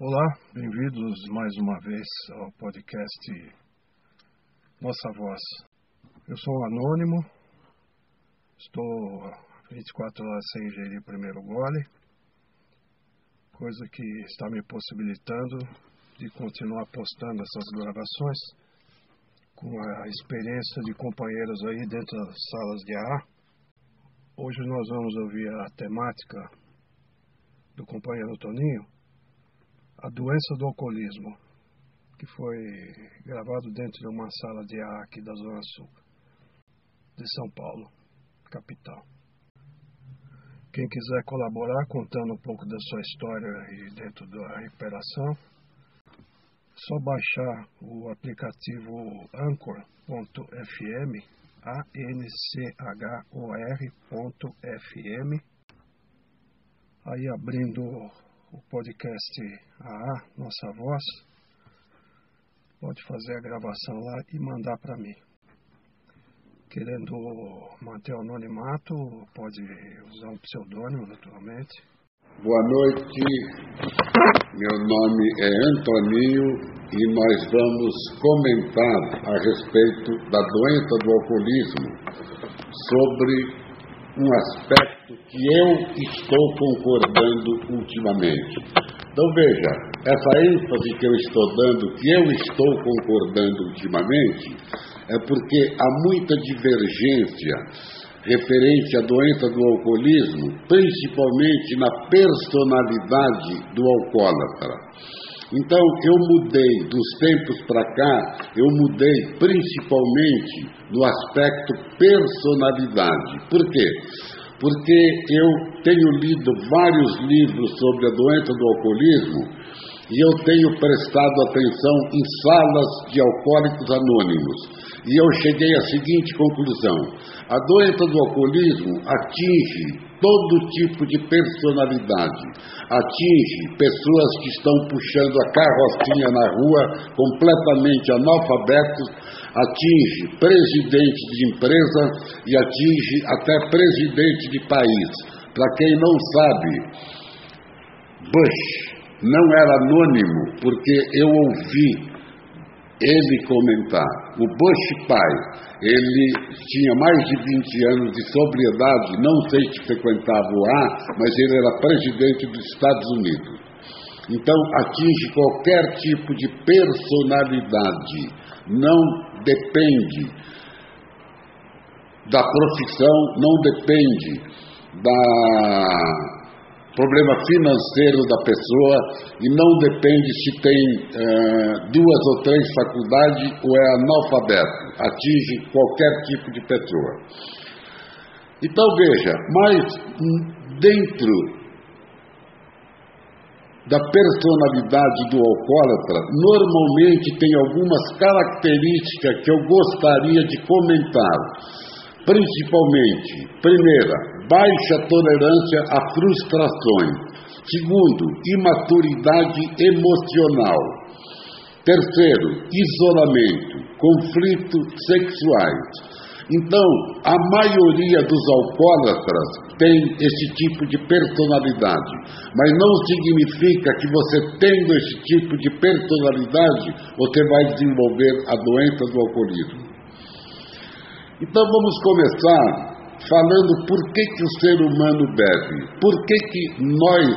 Olá, bem-vindos mais uma vez ao podcast Nossa Voz. Eu sou anônimo, estou 24 horas sem ingerir o primeiro gole, coisa que está me possibilitando de continuar postando essas gravações com a experiência de companheiros aí dentro das salas de ar. Hoje nós vamos ouvir a temática do companheiro Toninho a Doença do Alcoolismo, que foi gravado dentro de uma sala de ar aqui da Zona Sul de São Paulo, capital. Quem quiser colaborar contando um pouco da sua história e dentro da recuperação, só baixar o aplicativo Anchor.fm, A-N-C-H-O-R.fm, aí abrindo o podcast AA, Nossa Voz, pode fazer a gravação lá e mandar para mim. Querendo manter o anonimato, pode usar um pseudônimo, naturalmente. Boa noite, meu nome é Antoninho e nós vamos comentar a respeito da doença do alcoolismo sobre um aspecto que eu estou concordando ultimamente. Então veja, essa ênfase que eu estou dando, que eu estou concordando ultimamente, é porque há muita divergência referente à doença do alcoolismo, principalmente na personalidade do alcoólatra. Então eu mudei dos tempos para cá, eu mudei principalmente no aspecto personalidade. Por quê? Porque eu tenho lido vários livros sobre a doença do alcoolismo e eu tenho prestado atenção em salas de alcoólicos anônimos. E eu cheguei à seguinte conclusão: a doença do alcoolismo atinge todo tipo de personalidade, atinge pessoas que estão puxando a carrocinha na rua completamente analfabetos, atinge presidente de empresa e atinge até presidente de país. Para quem não sabe, Bush não era anônimo, porque eu ouvi ele comentar. O Bush pai, ele tinha mais de 20 anos de sobriedade, não sei se frequentava o ar, mas ele era presidente dos Estados Unidos. Então atinge qualquer tipo de personalidade, não depende da profissão, não depende da problema financeiro da pessoa e não depende se tem uh, duas ou três faculdades ou é analfabeto, atinge qualquer tipo de pessoa. Então veja, mas dentro da personalidade do alcoólatra, normalmente tem algumas características que eu gostaria de comentar. Principalmente, primeira, baixa tolerância a frustrações. Segundo, imaturidade emocional. Terceiro, isolamento, conflitos sexuais. Então, a maioria dos alcoólatras tem esse tipo de personalidade, mas não significa que você tendo esse tipo de personalidade, você vai desenvolver a doença do alcoolismo. Então vamos começar falando por que, que o ser humano bebe. Por que, que nós,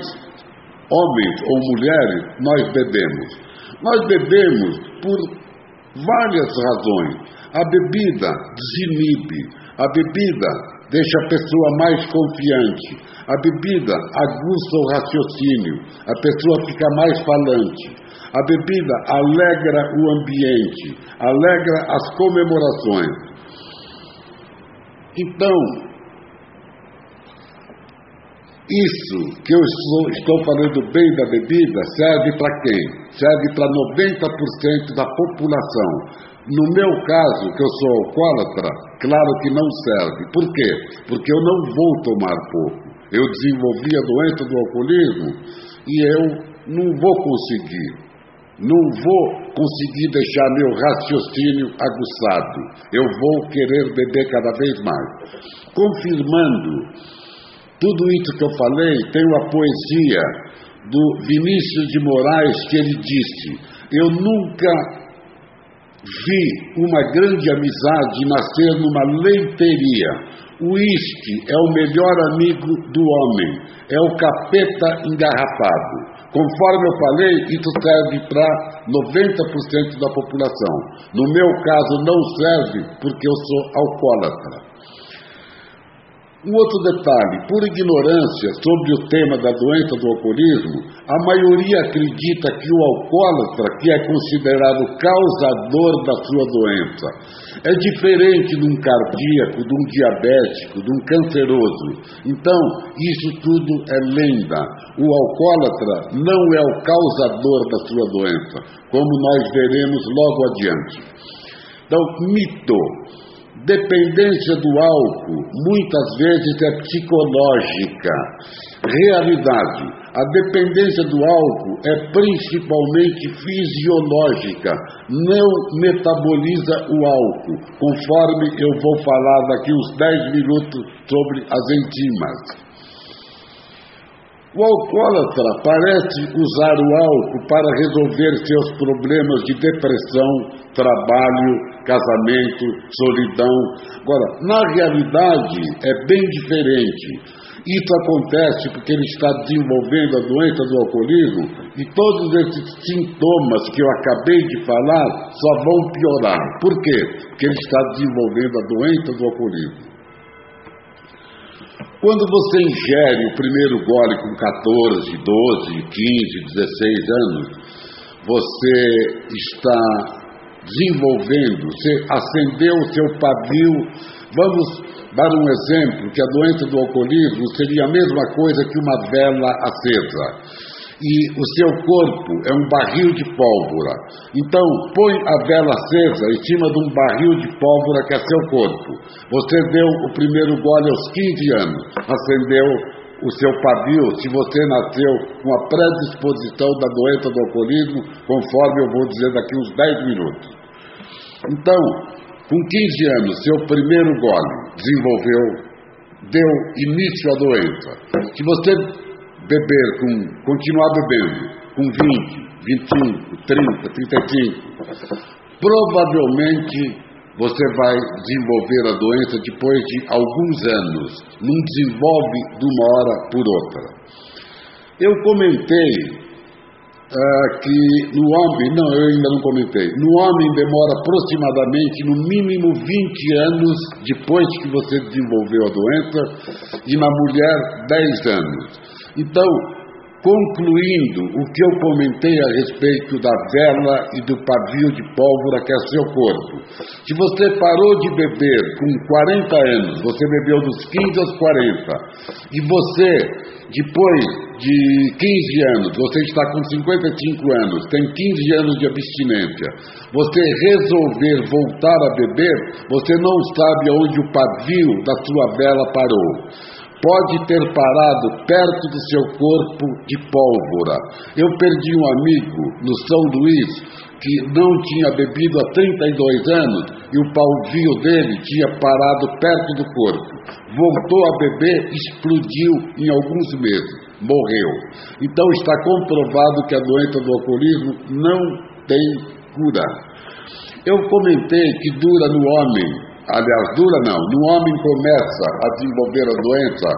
homens ou mulheres, nós bebemos? Nós bebemos por várias razões. A bebida desinibe, a bebida deixa a pessoa mais confiante, a bebida aguça o raciocínio, a pessoa fica mais falante. A bebida alegra o ambiente, alegra as comemorações. Então, isso que eu estou falando bem da bebida serve para quem? Serve para 90% da população. No meu caso, que eu sou alcoólatra, claro que não serve. Por quê? Porque eu não vou tomar pouco. Eu desenvolvi a doença do alcoolismo e eu não vou conseguir não vou conseguir deixar meu raciocínio aguçado. Eu vou querer beber cada vez mais. Confirmando tudo isso que eu falei, tem uma poesia do Vinícius de Moraes que ele disse: Eu nunca vi uma grande amizade nascer numa leiteria. O uísque é o melhor amigo do homem, é o capeta engarrafado. Conforme eu falei, isso serve para 90% da população. No meu caso, não serve porque eu sou alcoólatra. Um outro detalhe: por ignorância sobre o tema da doença do alcoolismo, a maioria acredita que o alcoólatra, que é considerado causador da sua doença, é diferente de um cardíaco, de um diabético, de um canceroso. Então, isso tudo é lenda. O alcoólatra não é o causador da sua doença, como nós veremos logo adiante. Então, mito. Dependência do álcool muitas vezes é psicológica. Realidade: a dependência do álcool é principalmente fisiológica, não metaboliza o álcool, conforme eu vou falar daqui uns 10 minutos sobre as enzimas. O alcoólatra parece usar o álcool para resolver seus problemas de depressão, trabalho, casamento, solidão. Agora, na realidade, é bem diferente. Isso acontece porque ele está desenvolvendo a doença do alcoolismo e todos esses sintomas que eu acabei de falar só vão piorar. Por quê? Porque ele está desenvolvendo a doença do alcoolismo. Quando você ingere o primeiro gole com 14, 12, 15, 16 anos, você está desenvolvendo, você acendeu o seu pavio. Vamos dar um exemplo: que a doença do alcoolismo seria a mesma coisa que uma vela acesa e o seu corpo é um barril de pólvora. Então, põe a vela acesa em cima de um barril de pólvora que é seu corpo. Você deu o primeiro gole aos 15 anos, acendeu o seu pavio, se você nasceu com a predisposição da doença do alcoolismo, conforme eu vou dizer daqui uns 10 minutos. Então, com 15 anos, seu primeiro gole desenvolveu, deu início à doença. Se você beber com, continuar bebendo com 20, 25, 30, 35, provavelmente você vai desenvolver a doença depois de alguns anos. Não desenvolve de uma hora por outra. Eu comentei uh, que no homem, não, eu ainda não comentei, no homem demora aproximadamente no mínimo 20 anos depois que você desenvolveu a doença e na mulher 10 anos. Então, concluindo o que eu comentei a respeito da vela e do pavio de pólvora que é seu corpo. Se você parou de beber com 40 anos, você bebeu dos 15 aos 40, e você, depois de 15 anos, você está com 55 anos, tem 15 anos de abstinência, você resolver voltar a beber, você não sabe onde o pavio da sua vela parou pode ter parado perto do seu corpo de pólvora. Eu perdi um amigo no São Luís que não tinha bebido há 32 anos e o pavio dele tinha parado perto do corpo. Voltou a beber, explodiu em alguns meses, morreu. Então está comprovado que a doença do alcoolismo não tem cura. Eu comentei que dura no homem aliás, dura não, no homem começa a desenvolver a doença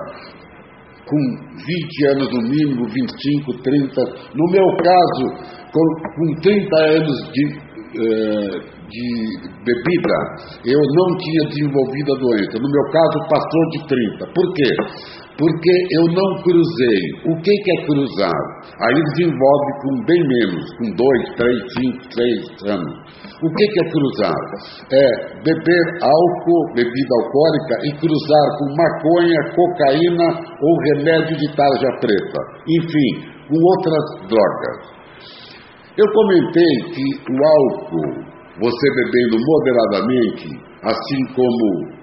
com 20 anos no mínimo, 25, 30. No meu caso, com, com 30 anos de, eh, de bebida, eu não tinha desenvolvido a doença. No meu caso, passou de 30. Por quê? Porque eu não cruzei. O que, que é cruzar? Aí desenvolve com bem menos, com 2, 3, 5, 6 anos. O que, é cruzar? É beber álcool, bebida alcoólica, e cruzar com maconha, cocaína ou remédio de tarja preta. Enfim, com outras drogas. Eu comentei que o álcool, você bebendo moderadamente, assim como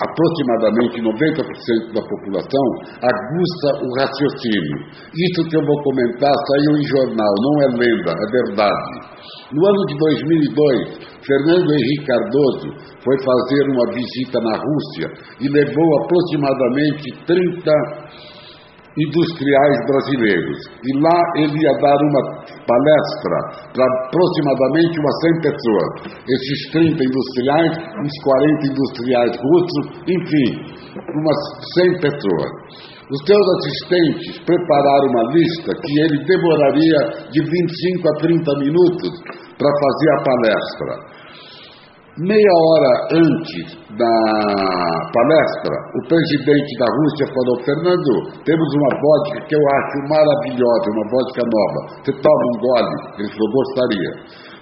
aproximadamente 90% da população, aguça o raciocínio. Isso que eu vou comentar saiu em jornal, não é lenda, é verdade. No ano de 2002, Fernando Henrique Cardoso foi fazer uma visita na Rússia e levou aproximadamente 30 industriais brasileiros. E lá ele ia dar uma palestra para aproximadamente umas 100 pessoas. Esses 30 industriais, uns 40 industriais russos, enfim, umas 100 pessoas. Os seus assistentes prepararam uma lista que ele demoraria de 25 a 30 minutos para fazer a palestra. Meia hora antes da palestra, o presidente da Rússia falou: Fernando, temos uma vodka que eu acho maravilhosa, uma vodka nova. Você toma um gole? Ele falou: gostaria.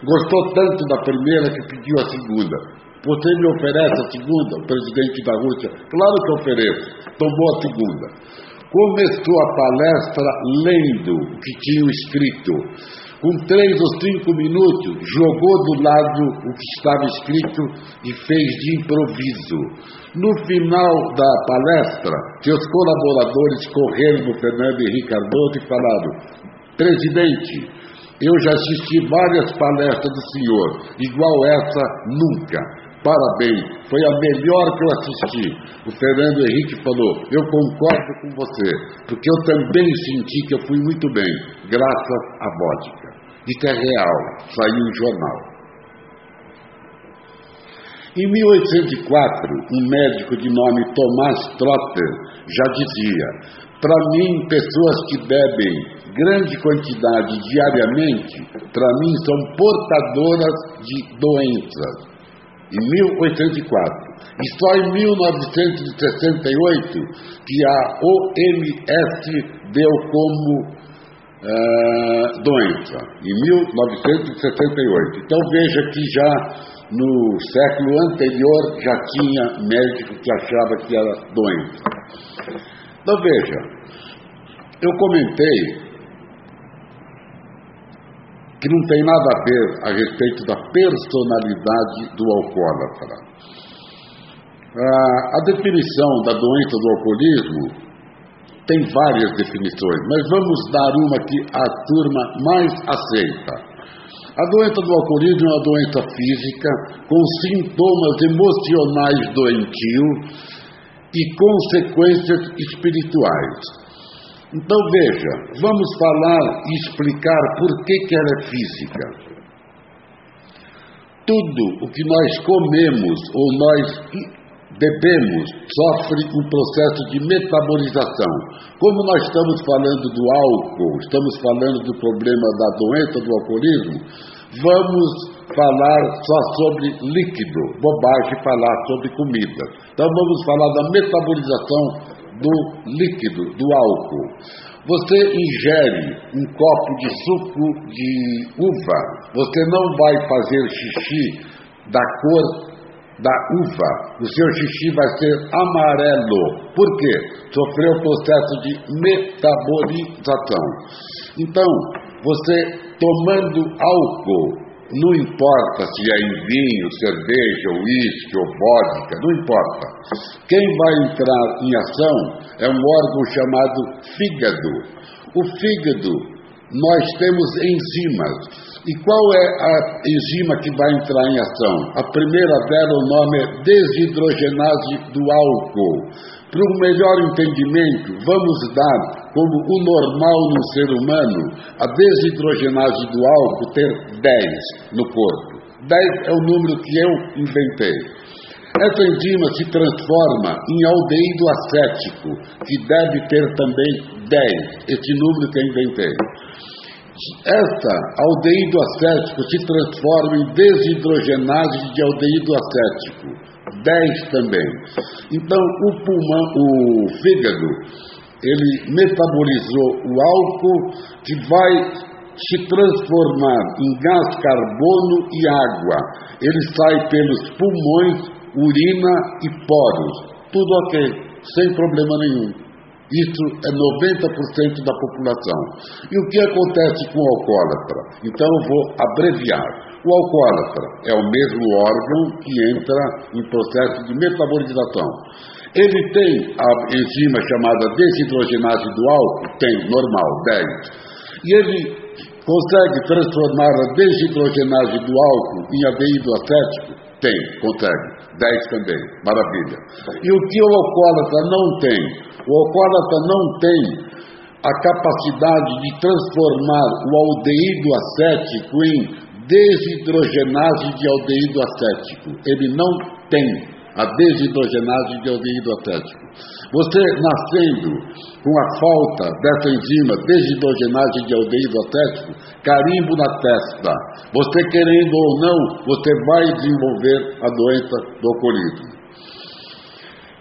Gostou tanto da primeira que pediu a segunda. Você me oferece a segunda? O presidente da Rússia: Claro que ofereço. Tomou a segunda. Começou a palestra lendo o que tinha escrito com três ou cinco minutos, jogou do lado o que estava escrito e fez de improviso. No final da palestra, seus colaboradores correram no Fernando Henrique Cardoso e falaram: Presidente, eu já assisti várias palestras do senhor, igual essa nunca. Parabéns, foi a melhor que eu assisti. O Fernando Henrique falou: Eu concordo com você, porque eu também senti que eu fui muito bem, graças à vodka. Isso é real, saiu em jornal. Em 1804, um médico de nome Tomás Trotter já dizia: para mim, pessoas que bebem grande quantidade diariamente, para mim são portadoras de doenças. Em 1804. E só em 1968 que a OMS deu como uh, doença, em 1978. Então veja que já no século anterior já tinha médico que achava que era doença. Então veja, eu comentei que não tem nada a ver a respeito da personalidade do alcoólatra. A definição da doença do alcoolismo tem várias definições, mas vamos dar uma que a turma mais aceita. A doença do alcoolismo é uma doença física com sintomas emocionais doentios e consequências espirituais. Então veja, vamos falar e explicar por que, que ela é física. Tudo o que nós comemos ou nós bebemos sofre um processo de metabolização. Como nós estamos falando do álcool, estamos falando do problema da doença do alcoolismo, vamos falar só sobre líquido, bobagem falar sobre comida. Então vamos falar da metabolização do líquido, do álcool. Você ingere um copo de suco de uva, você não vai fazer xixi da cor da uva, o seu xixi vai ser amarelo. Por quê? Sofreu o processo de metabolização. Então, você tomando álcool, não importa se é em vinho, cerveja, uísque ou vodka, não importa. Quem vai entrar em ação é um órgão chamado fígado. O fígado, nós temos enzimas e qual é a enzima que vai entrar em ação? A primeira dela, o nome é desidrogenase do álcool. Para um melhor entendimento, vamos dar como o normal no ser humano, a desidrogenase do álcool ter 10 no corpo. 10 é o número que eu inventei. Essa enzima se transforma em aldeído acético, que deve ter também 10, esse número que eu inventei. Esta aldeído acético se transforma em desidrogenase de aldeído acético. 10 também. Então, o pulmão, o fígado, ele metabolizou o álcool que vai se transformar em gás carbono e água. Ele sai pelos pulmões, urina e poros. Tudo ok, sem problema nenhum. Isso é 90% da população. E o que acontece com o alcoólatra? Então eu vou abreviar. O alcoólatra é o mesmo órgão que entra em processo de metabolização. Ele tem a enzima chamada desidrogenase do álcool? Tem, normal, 10. E ele consegue transformar a desidrogenase do álcool em aldeído acético? Tem, consegue. 10 também, maravilha. E o que o alcoólatra não tem? O alcoólatra não tem a capacidade de transformar o aldeído acético em desidrogenase de aldeído acético. Ele não tem a desidrogenase de aldeído acético. Você nascendo com a falta dessa enzima desidrogenase de aldeído acético, carimbo na testa. Você querendo ou não, você vai desenvolver a doença do alcoolismo.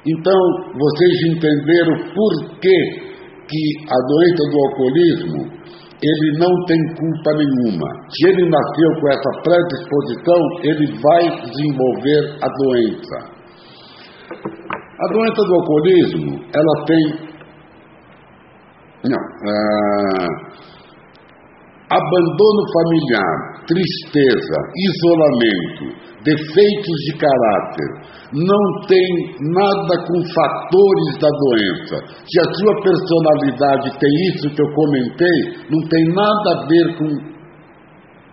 Então, vocês entenderam por que, que a doença do alcoolismo ele não tem culpa nenhuma. Se ele nasceu com essa predisposição, ele vai desenvolver a doença. A doença do alcoolismo, ela tem. Não. Ah, abandono familiar, tristeza, isolamento, defeitos de caráter, não tem nada com fatores da doença. Se a sua personalidade tem isso que eu comentei, não tem nada a ver com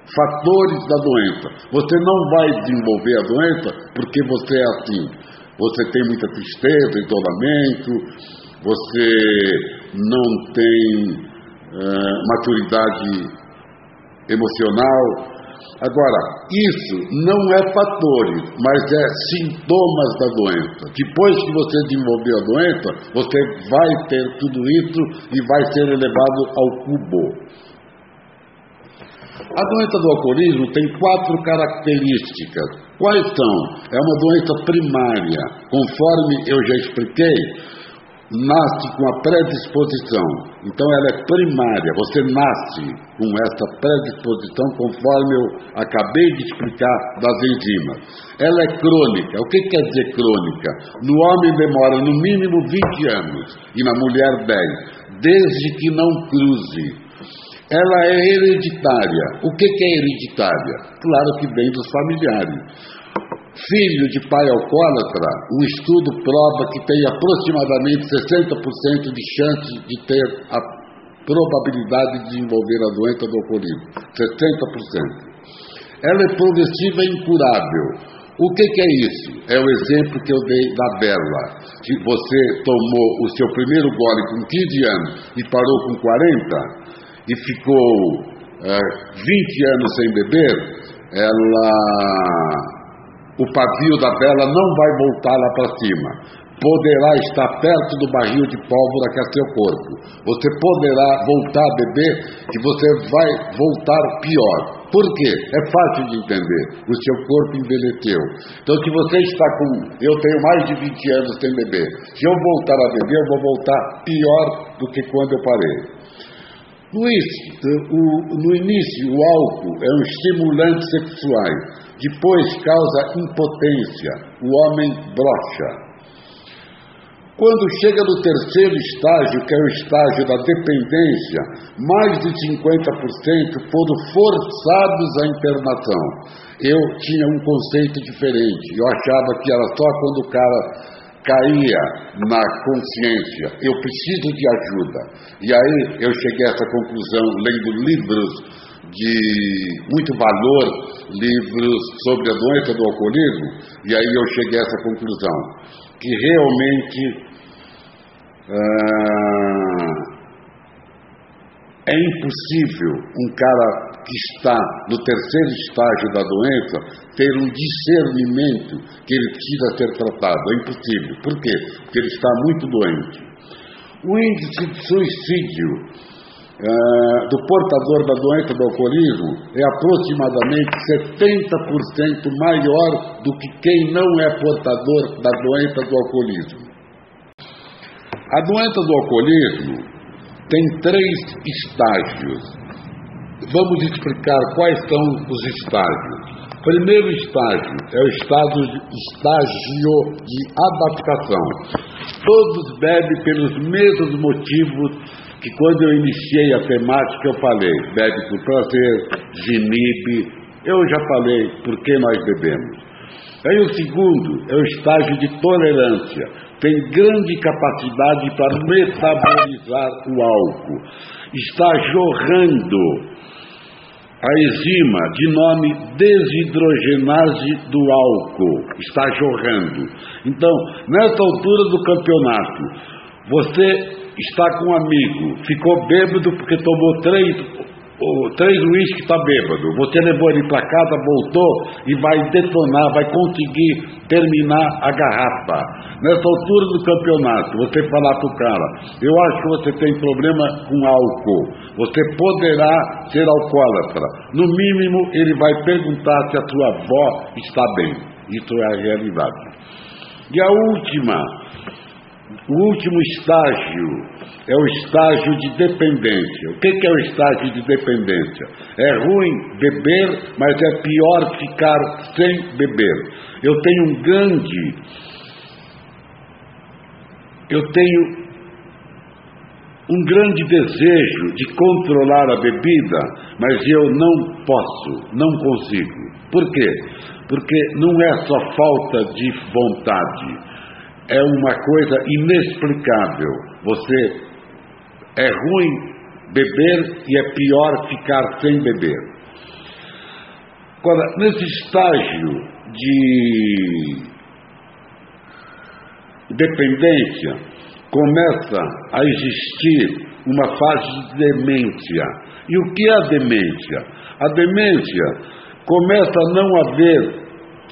fatores da doença. Você não vai desenvolver a doença porque você é assim você tem muita tristeza, isolamento, você não tem uh, maturidade emocional. Agora, isso não é fatores, mas é sintomas da doença. Depois que você desenvolver a doença, você vai ter tudo isso e vai ser elevado ao cubo. A doença do alcoolismo tem quatro características. Quais são? É uma doença primária, conforme eu já expliquei, nasce com a predisposição. Então ela é primária, você nasce com essa predisposição, conforme eu acabei de explicar das enzimas. Ela é crônica. O que quer dizer crônica? No homem demora no mínimo 20 anos e na mulher 10, desde que não cruze ela é hereditária. O que, que é hereditária? Claro que vem dos familiares. Filho de pai alcoólatra, um estudo prova que tem aproximadamente 60% de chance de ter a probabilidade de desenvolver a doença do alcoolismo. 60%. Ela é progressiva e incurável. O que, que, é isso? É o exemplo que eu dei da Bela. Se você tomou o seu primeiro gole com 15 anos e parou com 40, e ficou é, 20 anos sem beber, ela, o pavio da vela não vai voltar lá para cima. Poderá estar perto do barril de pólvora que é seu corpo. Você poderá voltar a beber e você vai voltar pior. Por quê? É fácil de entender. O seu corpo envelheceu. Então, se você está com. Eu tenho mais de 20 anos sem beber. Se eu voltar a beber, eu vou voltar pior do que quando eu parei. O, no início, o álcool é um estimulante sexual, depois causa impotência, o homem brocha. Quando chega no terceiro estágio, que é o estágio da dependência, mais de 50% foram forçados à internação. Eu tinha um conceito diferente. Eu achava que era só quando o cara caía na consciência, eu preciso de ajuda. E aí eu cheguei a essa conclusão lendo livros de muito valor, livros sobre a doença do alcoolismo, e aí eu cheguei a essa conclusão, que realmente ah, é impossível um cara que está no terceiro estágio da doença ter um discernimento que ele precisa ser tratado. É impossível. Por quê? Porque ele está muito doente. O índice de suicídio uh, do portador da doença do alcoolismo é aproximadamente 70% maior do que quem não é portador da doença do alcoolismo. A doença do alcoolismo tem três estágios. Vamos explicar quais são os estágios. Primeiro estágio é o estado, estágio de adaptação. Todos bebem pelos mesmos motivos que quando eu iniciei a temática eu falei. Bebe por prazer, desinibe. Eu já falei por que nós bebemos. Aí o segundo é o estágio de tolerância. Tem grande capacidade para metabolizar o álcool. Está jorrando a enzima de nome desidrogenase do álcool está jorrando. Então, nessa altura do campeonato, você está com um amigo, ficou bêbado porque tomou três o três uísque está bêbado, você levou ele para casa, voltou e vai detonar, vai conseguir terminar a garrafa. Nessa altura do campeonato, você falar para o cara, eu acho que você tem problema com álcool, você poderá ser alcoólatra. No mínimo, ele vai perguntar se a sua avó está bem. Isso é a realidade. E a última, o último estágio é o estágio de dependência. O que é o estágio de dependência? É ruim beber, mas é pior ficar sem beber. Eu tenho um grande. Eu tenho um grande desejo de controlar a bebida, mas eu não posso, não consigo. Por quê? Porque não é só falta de vontade, é uma coisa inexplicável. Você é ruim beber e é pior ficar sem beber. Agora, nesse estágio de dependência, começa a existir uma fase de demência. E o que é a demência? A demência começa a não haver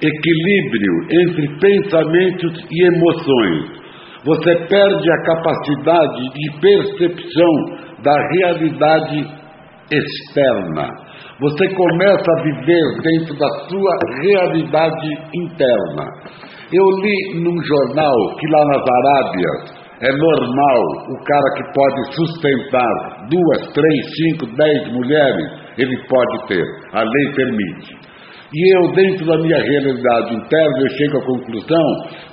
equilíbrio entre pensamentos e emoções você perde a capacidade de percepção da realidade externa. Você começa a viver dentro da sua realidade interna. Eu li num jornal que lá nas Arábias é normal o cara que pode sustentar duas, três, cinco, dez mulheres, ele pode ter. A lei permite. E eu, dentro da minha realidade interna, eu chego à conclusão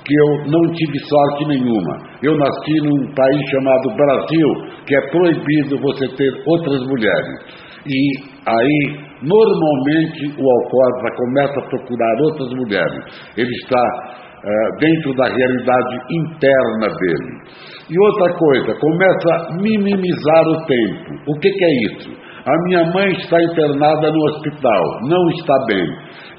que eu não tive sorte nenhuma. Eu nasci num país chamado Brasil, que é proibido você ter outras mulheres. E aí, normalmente, o alcoólatra começa a procurar outras mulheres. Ele está uh, dentro da realidade interna dele. E outra coisa, começa a minimizar o tempo. O que, que é isso? A minha mãe está internada no hospital, não está bem.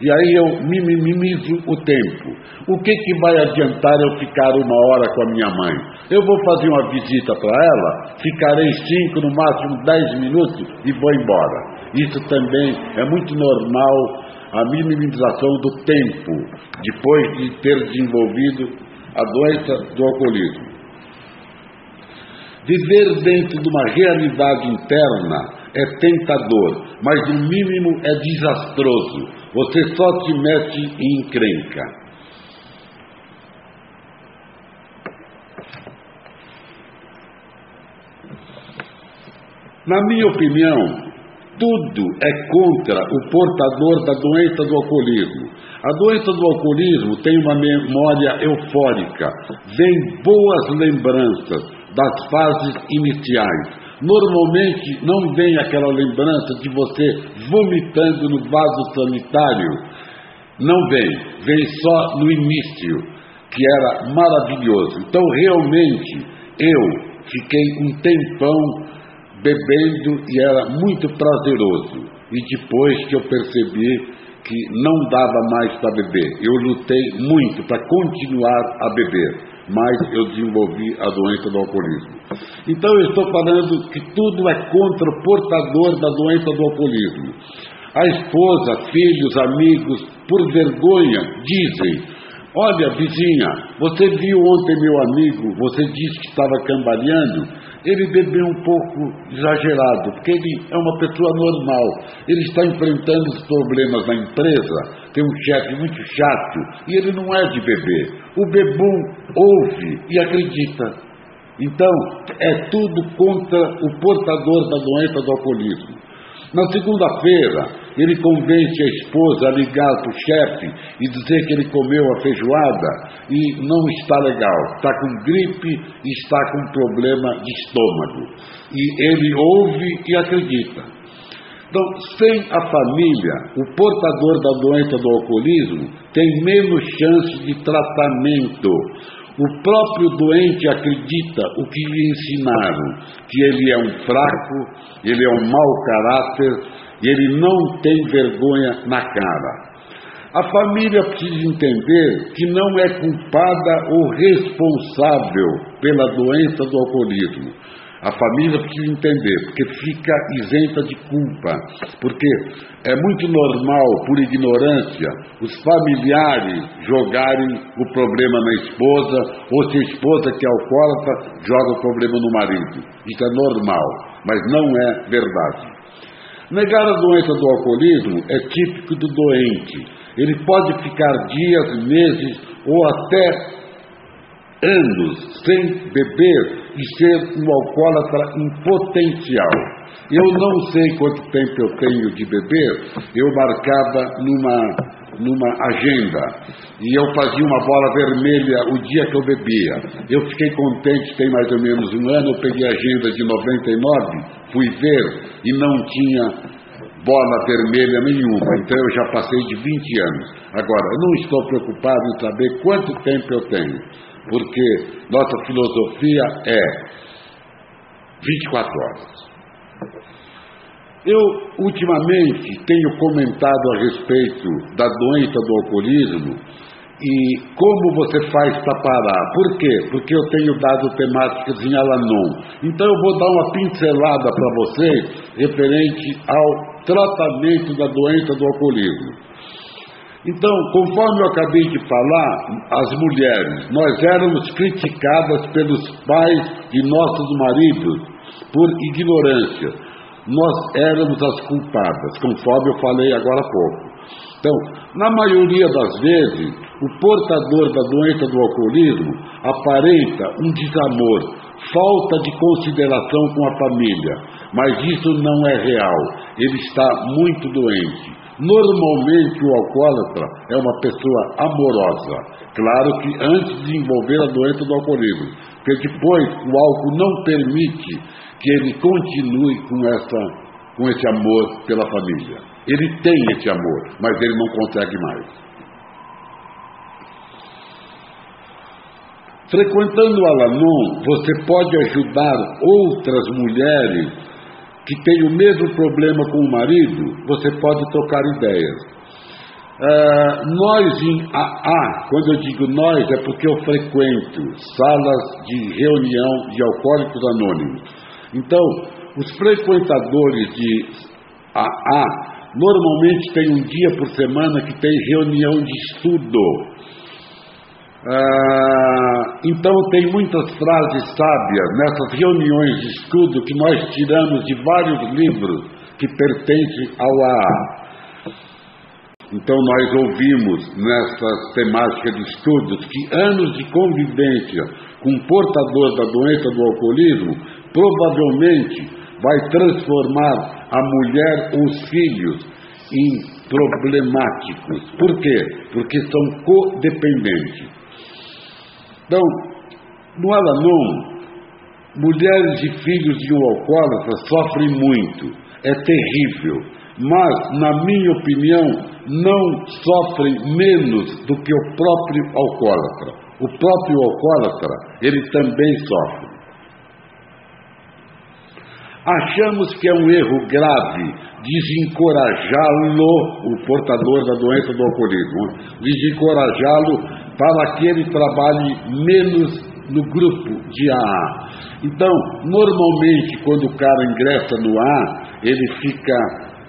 E aí eu minimizo o tempo. O que, que vai adiantar eu ficar uma hora com a minha mãe? Eu vou fazer uma visita para ela, ficarei cinco, no máximo dez minutos e vou embora. Isso também é muito normal, a minimização do tempo, depois de ter desenvolvido a doença do alcoolismo. Viver dentro de uma realidade interna é tentador, mas no mínimo é desastroso. Você só se mete em encrenca. Na minha opinião, tudo é contra o portador da doença do alcoolismo. A doença do alcoolismo tem uma memória eufórica, vem boas lembranças das fases iniciais, Normalmente não vem aquela lembrança de você vomitando no vaso sanitário. Não vem, vem só no início, que era maravilhoso. Então, realmente, eu fiquei um tempão bebendo e era muito prazeroso. E depois que eu percebi que não dava mais para beber, eu lutei muito para continuar a beber mas eu desenvolvi a doença do alcoolismo. Então eu estou falando que tudo é contra o portador da doença do alcoolismo. A esposa, filhos, amigos, por vergonha, dizem: Olha, vizinha, você viu ontem meu amigo, você disse que estava cambaleando ele bebeu um pouco exagerado, porque ele é uma pessoa normal. Ele está enfrentando os problemas na empresa, tem um chefe muito chato, e ele não é de beber. O bebum ouve e acredita. Então, é tudo contra o portador da doença do alcoolismo. Na segunda-feira, ele convence a esposa a ligar para o chefe e dizer que ele comeu a feijoada e não está legal, está com gripe e está com problema de estômago. E ele ouve e acredita. Então, sem a família, o portador da doença do alcoolismo tem menos chance de tratamento o próprio doente acredita o que lhe ensinaram, que ele é um fraco, ele é um mau caráter e ele não tem vergonha na cara. A família precisa entender que não é culpada ou responsável pela doença do alcoolismo. A família precisa entender, porque fica isenta de culpa. Porque é muito normal, por ignorância, os familiares jogarem o problema na esposa, ou se a esposa que é alcoólatra, joga o problema no marido. Isso é normal, mas não é verdade. Negar a doença do alcoolismo é típico do doente. Ele pode ficar dias, meses ou até anos sem beber e ser um alcoólatra em potencial. Eu não sei quanto tempo eu tenho de beber, eu marcava numa numa agenda e eu fazia uma bola vermelha o dia que eu bebia. Eu fiquei contente, tem mais ou menos um ano, eu peguei a agenda de 99, fui ver e não tinha bola vermelha nenhuma, então eu já passei de 20 anos. Agora, eu não estou preocupado em saber quanto tempo eu tenho, porque nossa filosofia é 24 horas. Eu, ultimamente, tenho comentado a respeito da doença do alcoolismo e como você faz para parar. Por quê? Porque eu tenho dado temáticas em Alanon. Então eu vou dar uma pincelada para vocês referente ao tratamento da doença do alcoolismo. Então, conforme eu acabei de falar, as mulheres, nós éramos criticadas pelos pais de nossos maridos por ignorância nós éramos as culpadas, conforme eu falei agora há pouco. Então, na maioria das vezes, o portador da doença do alcoolismo aparenta um desamor, falta de consideração com a família, mas isso não é real. Ele está muito doente. Normalmente, o alcoólatra é uma pessoa amorosa. Claro que antes de desenvolver a doença do alcoolismo, porque depois o álcool não permite que ele continue com, essa, com esse amor pela família. Ele tem esse amor, mas ele não consegue mais. Frequentando Alanon, você pode ajudar outras mulheres que têm o mesmo problema com o marido, você pode trocar ideias. Uh, nós em AA, quando eu digo nós, é porque eu frequento salas de reunião de alcoólicos anônimos. Então, os frequentadores de AA normalmente têm um dia por semana que tem reunião de estudo. Ah, então, tem muitas frases sábias nessas reuniões de estudo que nós tiramos de vários livros que pertencem ao AA. Então, nós ouvimos nessas temáticas de estudos que anos de convivência com portador da doença do alcoolismo provavelmente vai transformar a mulher ou os filhos em problemáticos. Por quê? Porque são codependentes. Então, no Alanon, mulheres e filhos de um alcoólatra sofrem muito, é terrível, mas, na minha opinião, não sofrem menos do que o próprio alcoólatra. O próprio alcoólatra, ele também sofre. Achamos que é um erro grave desencorajá-lo, o portador da doença do alcoolismo, desencorajá-lo para que ele trabalhe menos no grupo de AA. Então, normalmente, quando o cara ingressa no AA, ele fica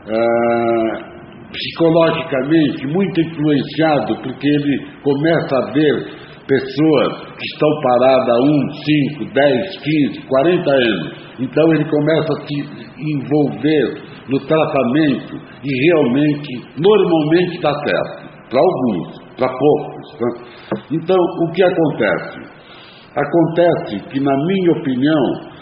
ah, psicologicamente muito influenciado, porque ele começa a ver pessoas que estão paradas há 1, 5, 10, 15, 40 anos então ele começa a se envolver no tratamento e realmente, normalmente dá certo. Para alguns, para poucos. Né? Então, o que acontece? Acontece que, na minha opinião,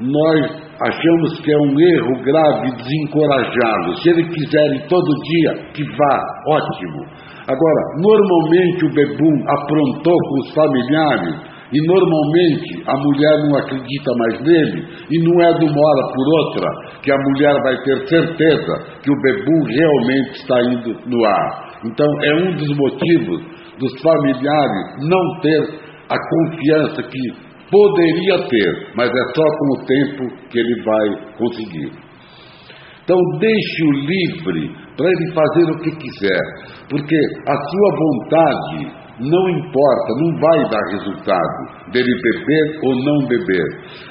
nós achamos que é um erro grave desencorajá-lo. Se ele quiser ir todo dia, que vá, ótimo. Agora, normalmente o bebum aprontou com os familiares e normalmente a mulher não acredita mais nele, e não é de uma hora por outra que a mulher vai ter certeza que o bebu realmente está indo no ar. Então é um dos motivos dos familiares não ter a confiança que poderia ter, mas é só com o tempo que ele vai conseguir. Então deixe-o livre para ele fazer o que quiser, porque a sua vontade não importa, não vai dar resultado dele beber ou não beber.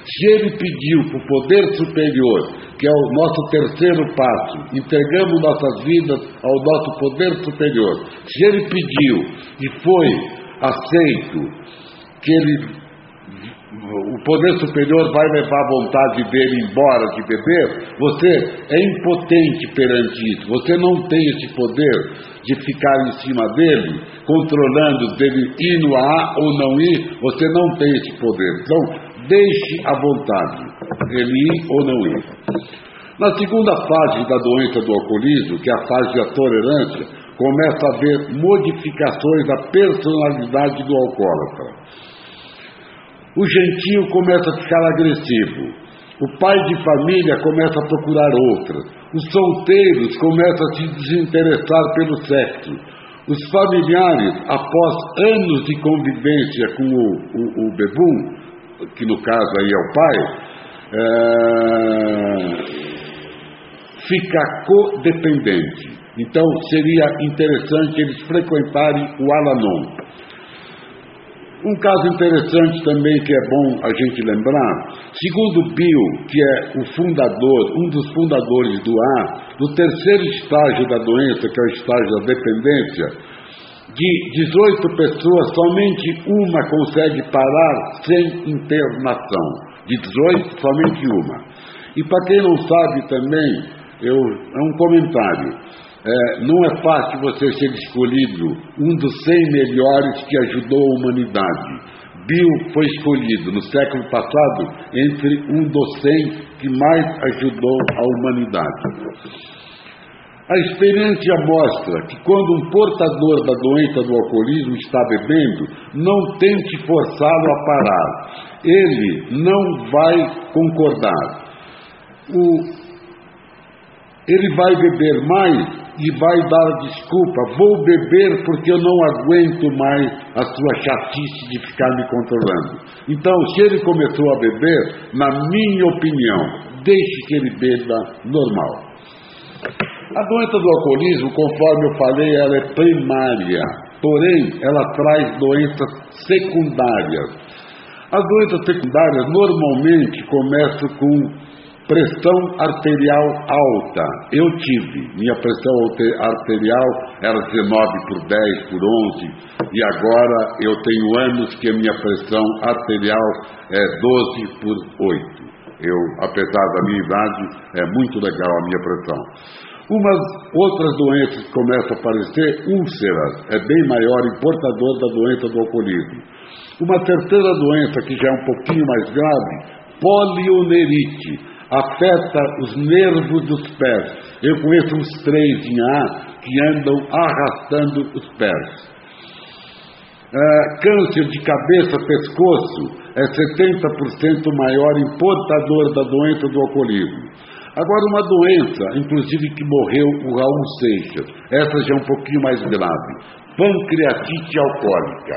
Se ele pediu para o poder superior, que é o nosso terceiro passo, entregamos nossas vidas ao nosso poder superior. Se ele pediu e foi aceito, que ele o poder superior vai levar a vontade dele embora de beber, você é impotente perante isso. Você não tem esse poder de ficar em cima dele, controlando dele ir no A ou não ir. Você não tem esse poder. Então, deixe a vontade, ele ir ou não ir. Na segunda fase da doença do alcoolismo, que é a fase da tolerância, começa a haver modificações da personalidade do alcoólatra. O gentio começa a ficar agressivo. O pai de família começa a procurar outra. Os solteiros começam a se desinteressar pelo sexo. Os familiares, após anos de convivência com o, o, o bebum, que no caso aí é o pai, é, fica codependente. Então seria interessante eles frequentarem o Alanon. Um caso interessante também que é bom a gente lembrar, segundo Bill, que é o fundador, um dos fundadores do A, do terceiro estágio da doença, que é o estágio da dependência, de 18 pessoas, somente uma consegue parar sem internação. De 18, somente uma. E para quem não sabe também, eu, é um comentário. É, não é fácil você ser escolhido um dos 100 melhores que ajudou a humanidade. Bill foi escolhido no século passado entre um dos 100 que mais ajudou a humanidade. A experiência mostra que quando um portador da doença do alcoolismo está bebendo, não tente forçá-lo a parar. Ele não vai concordar. O, ele vai beber mais e vai dar desculpa, vou beber porque eu não aguento mais a sua chatice de ficar me controlando. Então, se ele começou a beber, na minha opinião, deixe que ele beba normal. A doença do alcoolismo, conforme eu falei, ela é primária, porém ela traz doenças secundárias. As doenças secundárias normalmente começam com Pressão arterial alta. Eu tive. Minha pressão arterial era 19 por 10 por 11 e agora eu tenho anos que a minha pressão arterial é 12 por 8. Eu, apesar da minha idade, é muito legal a minha pressão. Umas outras doenças que começam a aparecer, úlceras, é bem maior e portador da doença do alcoolismo. Uma terceira doença que já é um pouquinho mais grave, polionerite afeta os nervos dos pés. Eu conheço uns três em A que andam arrastando os pés. É, câncer de cabeça, pescoço é 70% maior em portador da doença do alcoolismo. Agora, uma doença, inclusive que morreu o Raul Seixas, essa já é um pouquinho mais grave, pancreatite alcoólica.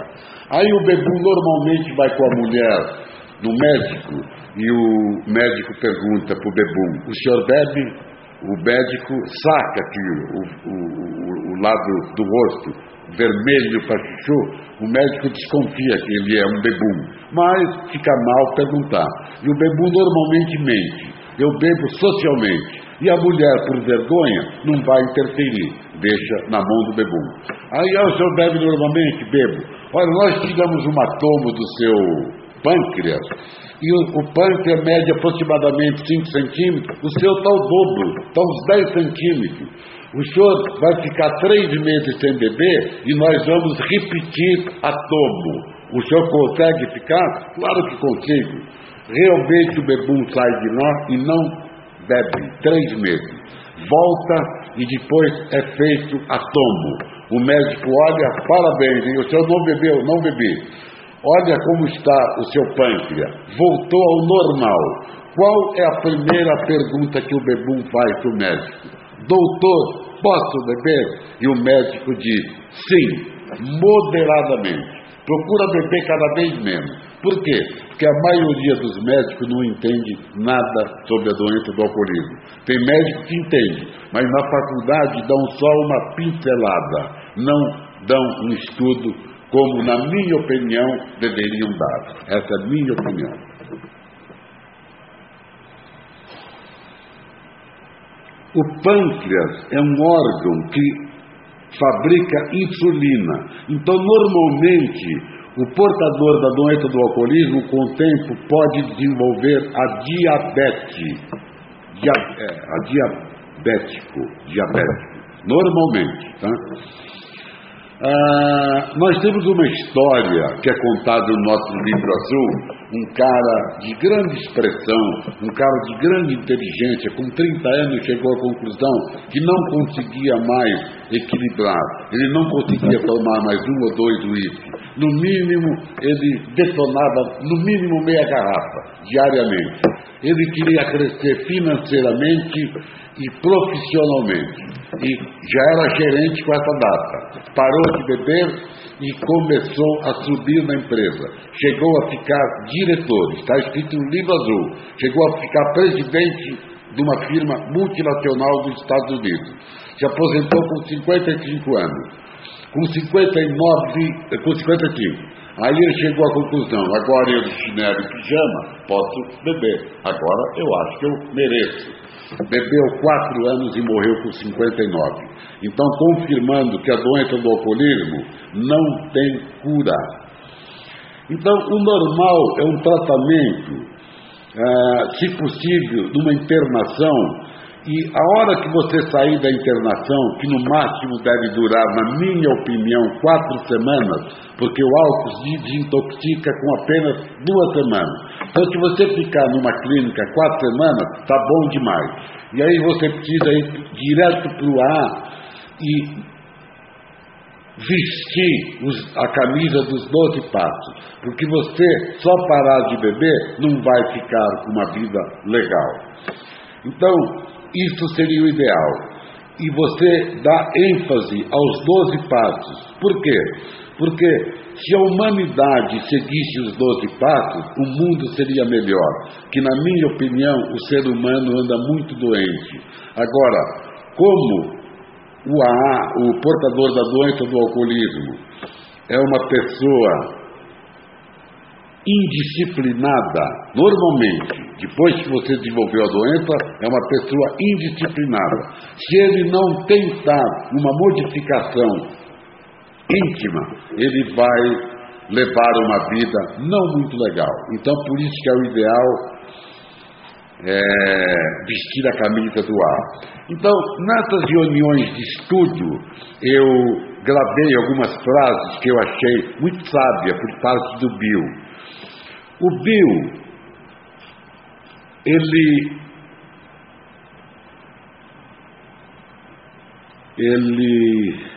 Aí o bebê normalmente vai com a mulher no médico e o médico pergunta para o bebum: o senhor bebe? O médico saca aqui o, o, o lado do rosto vermelho para chuchu, o médico desconfia que ele é um bebum, mas fica mal perguntar. E o bebum normalmente mente. Eu bebo socialmente. E a mulher, por vergonha, não vai interferir, deixa na mão do bebum. Aí, ah, o senhor bebe normalmente? Bebo. Olha, nós tiramos uma tomo do seu pâncreas, e o, o pâncreas mede aproximadamente 5 centímetros, o seu está o dobro, está uns 10 centímetros. O senhor vai ficar três meses sem beber e nós vamos repetir a tomo. O senhor consegue ficar? Claro que consigo. Realmente o bebum sai de lá e não bebe três meses. Volta e depois é feito a tomo. O médico olha, parabéns, o senhor não bebeu, não bebi. Olha como está o seu pâncreas. Voltou ao normal. Qual é a primeira pergunta que o bebum faz para o médico? Doutor, posso beber? E o médico diz: sim, moderadamente. procura beber cada vez menos. Por quê? Porque a maioria dos médicos não entende nada sobre a doença do alcoolismo. Tem médico que entende, mas na faculdade dão só uma pincelada, não dão um estudo como, na minha opinião, deveriam dar. Essa é a minha opinião. O pâncreas é um órgão que fabrica insulina. Então, normalmente, o portador da doença do alcoolismo, com o tempo, pode desenvolver a diabetes. Dia, é, a diabético, diabético. Normalmente, tá? Ah, nós temos uma história que é contada no nosso livro azul, um cara de grande expressão, um cara de grande inteligência, com 30 anos chegou à conclusão que não conseguia mais equilibrar, ele não conseguia tomar mais um ou dois uísques. No mínimo, ele detonava, no mínimo, meia garrafa, diariamente. Ele queria crescer financeiramente e profissionalmente. E já era gerente com essa data. Parou de beber e começou a subir na empresa. Chegou a ficar diretor, está escrito no livro azul. Chegou a ficar presidente de uma firma multinacional dos Estados Unidos. Se aposentou com 55 anos. Com 59, com 55. Aí ele chegou à conclusão, agora eu de chinelo e pijama posso beber. Agora eu acho que eu mereço. Bebeu quatro anos e morreu com 59. Então, confirmando que a doença do alcoolismo não tem cura. Então, o normal é um tratamento, ah, se possível, numa internação e a hora que você sair da internação, que no máximo deve durar, na minha opinião, quatro semanas, porque o álcool se desintoxica com apenas duas semanas. Então, se você ficar numa clínica quatro semanas, tá bom demais. E aí você precisa ir direto para o ar e vestir os, a camisa dos doze passos, porque você só parar de beber não vai ficar com uma vida legal. Então, isso seria o ideal. E você dá ênfase aos doze passos. Por quê? Porque se a humanidade seguisse os doze passos, o mundo seria melhor. Que, na minha opinião, o ser humano anda muito doente. Agora, como o AA, o portador da doença do alcoolismo, é uma pessoa indisciplinada, normalmente, depois que você desenvolveu a doença, é uma pessoa indisciplinada. Se ele não tentar uma modificação íntima, ele vai levar uma vida não muito legal. Então, por isso que é o ideal é, vestir a camisa do ar. Então, nessas reuniões de estudo, eu gravei algumas frases que eu achei muito sábias por parte do Bill. O Bill, ele, ele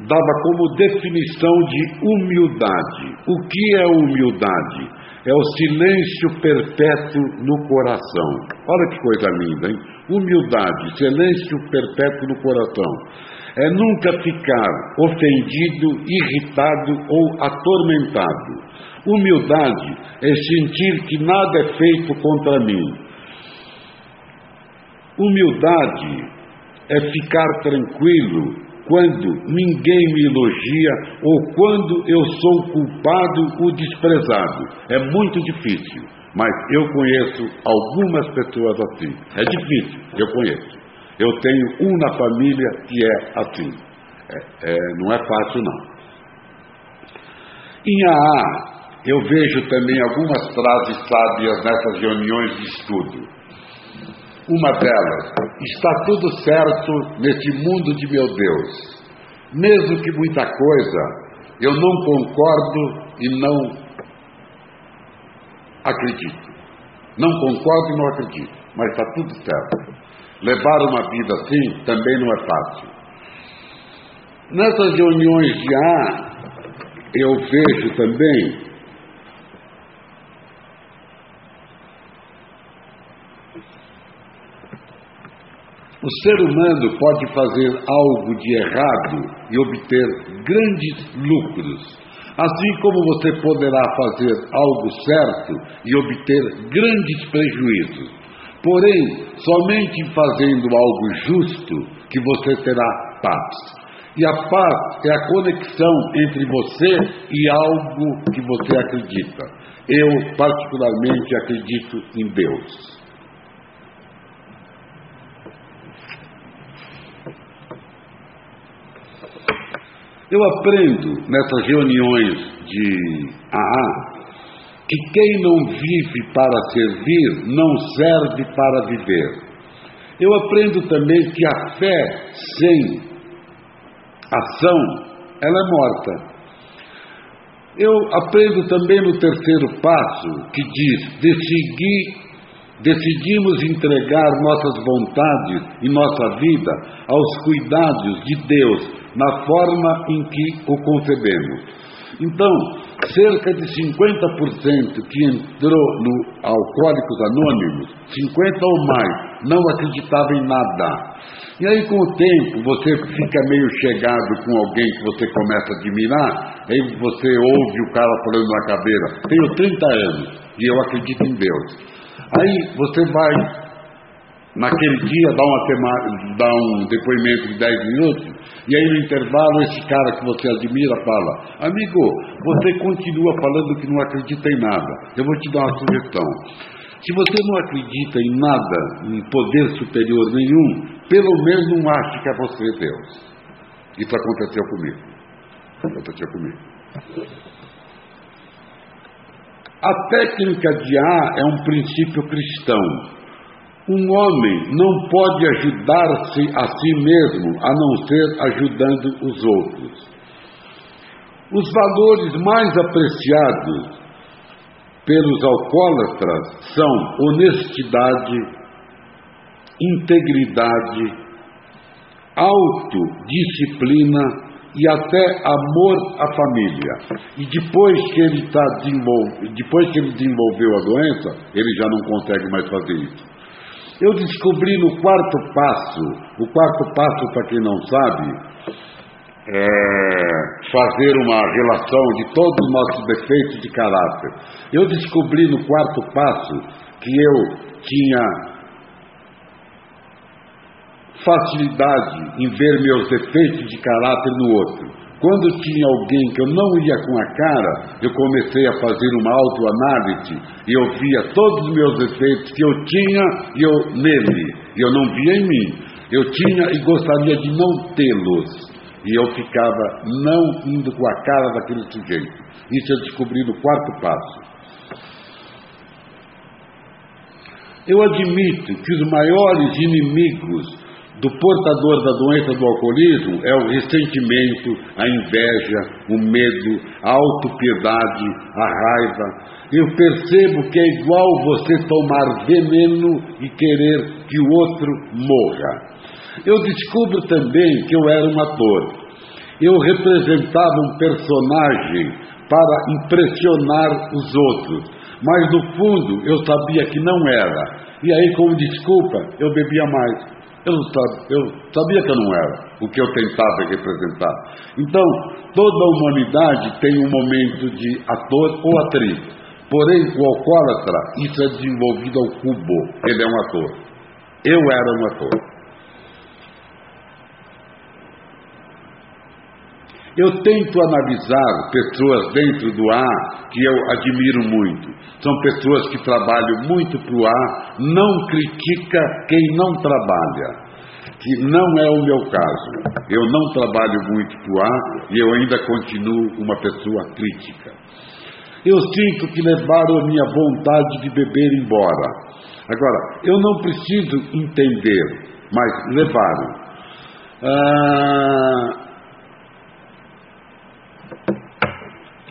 dava como definição de humildade. O que é humildade? É o silêncio perpétuo no coração. Olha que coisa linda, hein? Humildade, silêncio perpétuo no coração é nunca ficar ofendido, irritado ou atormentado. Humildade é sentir que nada é feito contra mim. Humildade é ficar tranquilo quando ninguém me elogia ou quando eu sou culpado ou desprezado. É muito difícil, mas eu conheço algumas pessoas assim. É difícil, eu conheço. Eu tenho um na família que é assim. É, é, não é fácil, não. Em AA, eu vejo também algumas frases sábias nessas reuniões de estudo. Uma delas, está tudo certo nesse mundo de meu Deus. Mesmo que muita coisa eu não concordo e não acredito. Não concordo e não acredito, mas está tudo certo. Levar uma vida assim também não é fácil. Nessas reuniões de A, eu vejo também O ser humano pode fazer algo de errado e obter grandes lucros, assim como você poderá fazer algo certo e obter grandes prejuízos. Porém, somente fazendo algo justo que você terá paz. E a paz é a conexão entre você e algo que você acredita. Eu, particularmente, acredito em Deus. Eu aprendo nessas reuniões de AA que quem não vive para servir não serve para viver. Eu aprendo também que a fé sem ação, ela é morta. Eu aprendo também no terceiro passo, que diz: decidir decidimos entregar nossas vontades e nossa vida aos cuidados de Deus na forma em que o concebemos. Então, cerca de 50% que entrou no Alcoólicos Anônimos, 50 ou mais, não acreditava em nada. E aí, com o tempo, você fica meio chegado com alguém que você começa a admirar, aí você ouve o cara falando na cabeça: Tenho 30 anos e eu acredito em Deus. Aí você vai, naquele dia, dar, uma dar um depoimento de 10 minutos, e aí no intervalo esse cara que você admira fala: Amigo, você continua falando que não acredita em nada. Eu vou te dar uma sugestão. Se você não acredita em nada, em poder superior nenhum, pelo menos não ache que é você Deus. Isso aconteceu comigo. Aconteceu comigo. A técnica de A é um princípio cristão. Um homem não pode ajudar-se a si mesmo a não ser ajudando os outros. Os valores mais apreciados pelos alcoólatras são honestidade, integridade, autodisciplina e até amor à família. E depois que ele tá depois que ele desenvolveu a doença, ele já não consegue mais fazer isso. Eu descobri no quarto passo, o quarto passo, para quem não sabe, é fazer uma relação de todos os nossos defeitos de caráter. Eu descobri no quarto passo que eu tinha facilidade em ver meus defeitos de caráter no outro. Quando tinha alguém que eu não ia com a cara, eu comecei a fazer uma autoanálise e eu via todos os meus defeitos que eu tinha e eu nele, e eu não via em mim. Eu tinha e gostaria de não tê-los. E eu ficava não indo com a cara daquele sujeito. Isso eu descobri no quarto passo. Eu admito que os maiores inimigos do portador da doença do alcoolismo é o ressentimento, a inveja, o medo, a autopiedade, a raiva. Eu percebo que é igual você tomar veneno e querer que o outro morra. Eu descubro também que eu era um ator. Eu representava um personagem para impressionar os outros, mas no fundo eu sabia que não era. E aí, como desculpa, eu bebia mais. Eu, eu sabia que eu não era o que eu tentava representar. Então, toda a humanidade tem um momento de ator ou atriz. Porém, o alcoólatra, isso é desenvolvido ao cubo. Ele é um ator. Eu era um ator. Eu tento analisar pessoas dentro do ar que eu admiro muito. São pessoas que trabalham muito para o ar, não critica quem não trabalha. Que não é o meu caso. Eu não trabalho muito para o ar e eu ainda continuo uma pessoa crítica. Eu sinto que levaram a minha vontade de beber embora. Agora, eu não preciso entender, mas levaram. Ah,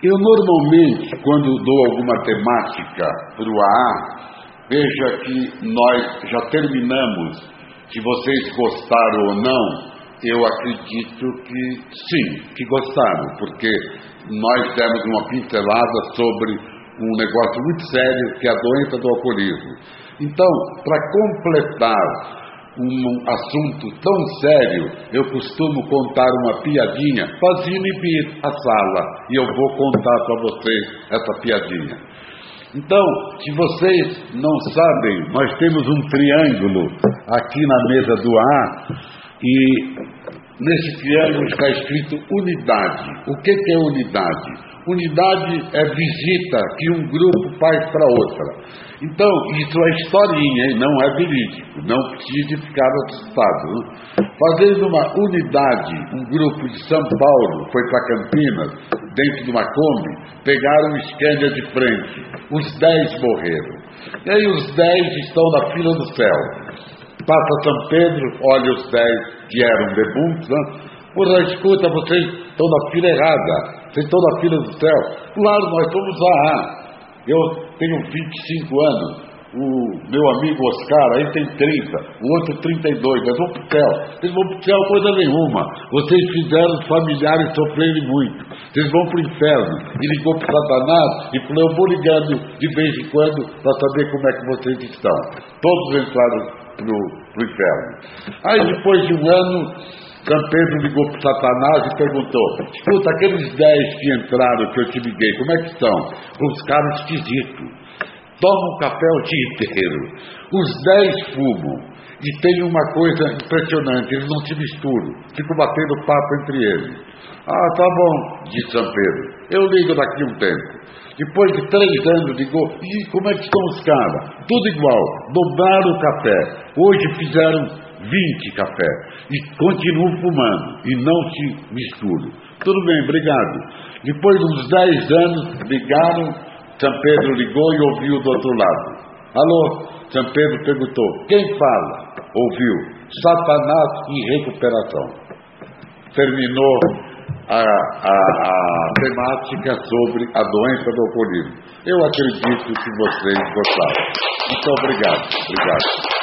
Eu normalmente, quando dou alguma temática para o AA, veja que nós já terminamos. Se vocês gostaram ou não, eu acredito que sim, que gostaram, porque nós demos uma pincelada sobre um negócio muito sério que é a doença do alcoolismo. Então, para completar um assunto tão sério, eu costumo contar uma piadinha. Fazia-me vir à sala e eu vou contar para vocês essa piadinha. Então, se vocês não sabem, nós temos um triângulo aqui na mesa do A e nesse triângulo está escrito unidade. O que, que é unidade? Unidade é visita que um grupo faz para outra. Então, isso é historinha, hein? não é verídico, não precisa ficar assustado. Né? Fazendo uma unidade, um grupo de São Paulo foi para Campinas, dentro de uma Kombi, pegaram um Scania de frente, os dez morreram. E aí os dez estão na fila do céu. Passa São Pedro, olha os dez que eram debunkos, né? Porra, escuta, vocês estão na fila errada, vocês estão na fila do céu. Claro, nós somos lá. Eu tenho 25 anos, o meu amigo Oscar aí tem 30, o outro 32, nós vamos para o céu. Vocês vão para o céu coisa nenhuma. Vocês fizeram os familiares sofrerem muito. Vocês vão para o inferno. E ligou para Satanás e falou, eu vou ligando de vez em quando para saber como é que vocês estão. Todos entraram para o inferno. Aí depois de um ano, São Pedro ligou para Satanás e perguntou: Escuta, aqueles dez que entraram que eu te liguei, como é que estão? Os caras esquisitos. Tomam café o dia inteiro. Os dez fumam. E tem uma coisa impressionante: eles não se misturam. Ficam batendo papo entre eles. Ah, tá bom, disse São Pedro. Eu ligo daqui um tempo. Depois de três anos ligou, e como é que estão os caras? Tudo igual, dobraram o café. Hoje fizeram 20 café e continuo fumando e não se misturo. Tudo bem, obrigado. Depois de uns 10 anos, ligaram, São Pedro ligou e ouviu do outro lado. Alô? São Pedro perguntou: quem fala? Ouviu: Satanás em recuperação. Terminou a, a, a temática sobre a doença do alcoolismo. Eu acredito que vocês gostaram. Muito obrigado. Obrigado.